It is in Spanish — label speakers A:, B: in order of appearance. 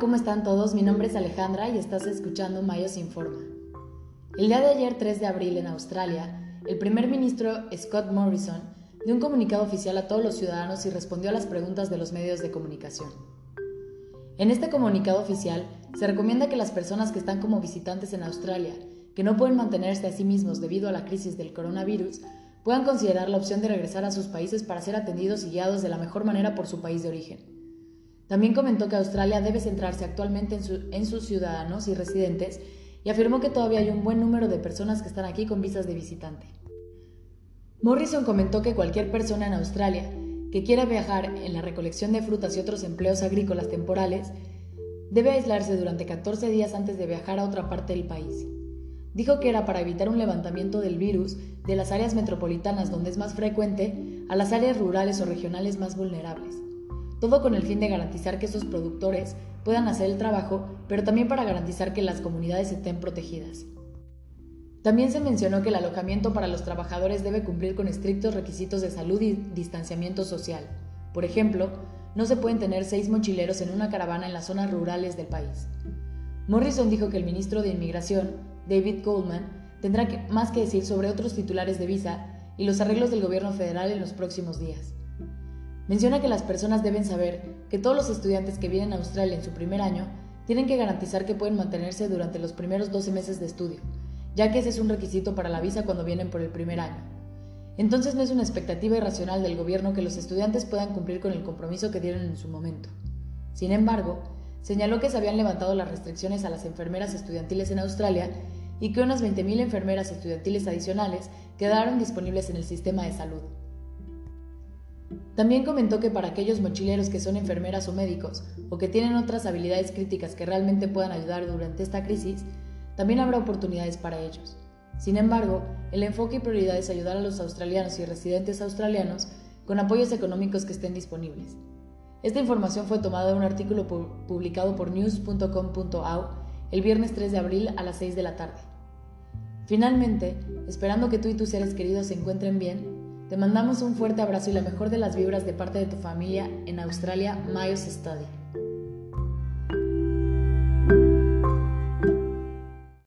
A: ¿cómo están todos? Mi nombre es Alejandra y estás escuchando Mayos Informa. El día de ayer, 3 de abril, en Australia, el primer ministro Scott Morrison dio un comunicado oficial a todos los ciudadanos y respondió a las preguntas de los medios de comunicación. En este comunicado oficial se recomienda que las personas que están como visitantes en Australia, que no pueden mantenerse a sí mismos debido a la crisis del coronavirus, puedan considerar la opción de regresar a sus países para ser atendidos y guiados de la mejor manera por su país de origen. También comentó que Australia debe centrarse actualmente en, sus ciudadanos y residentes y afirmó que todavía hay un buen número de personas que están aquí con visas de visitante. Morrison comentó que cualquier persona en Australia que quiera viajar en la recolección de frutas y otros empleos agrícolas temporales debe aislarse durante 14 días antes de viajar a otra parte del país. Dijo que era para evitar un levantamiento del virus de las áreas metropolitanas donde es más frecuente a las áreas rurales o regionales más vulnerables todo con el fin de garantizar que esos productores puedan hacer el trabajo, pero también para garantizar que las comunidades estén protegidas. También se mencionó que el alojamiento para los trabajadores debe cumplir con estrictos requisitos de salud y distanciamiento social. Por ejemplo, no se pueden tener seis mochileros en una caravana en las zonas rurales del país. Morrison dijo que el ministro de Inmigración, David Coleman, tendrá más que decir sobre otros titulares de visa y los arreglos del gobierno federal en los próximos días. Menciona que las personas deben saber que todos los estudiantes que vienen a Australia en su primer año tienen que garantizar que pueden mantenerse durante los primeros 12 meses de estudio, ya que ese es un requisito para la visa cuando vienen por el primer año. Entonces no es una expectativa irracional del gobierno que los estudiantes puedan cumplir con el compromiso que dieron en su momento. Sin embargo, señaló que se habían levantado las restricciones a las enfermeras estudiantiles en Australia y que unas 20.000 enfermeras estudiantiles adicionales quedaron disponibles en el sistema de salud. También comentó que para aquellos mochileros que son enfermeras o médicos o que tienen otras habilidades críticas que realmente puedan ayudar durante esta crisis, también habrá oportunidades para ellos. Sin embargo, el enfoque y prioridad es ayudar a los australianos y residentes australianos con apoyos económicos que estén disponibles. Esta información fue tomada de un artículo publicado por news.com.au el viernes 3 de abril a las 6 de la tarde. Finalmente, esperando que tú y tus seres queridos se encuentren bien, te mandamos un fuerte abrazo y la mejor de las vibras de parte de tu familia en Australia Mayos Study.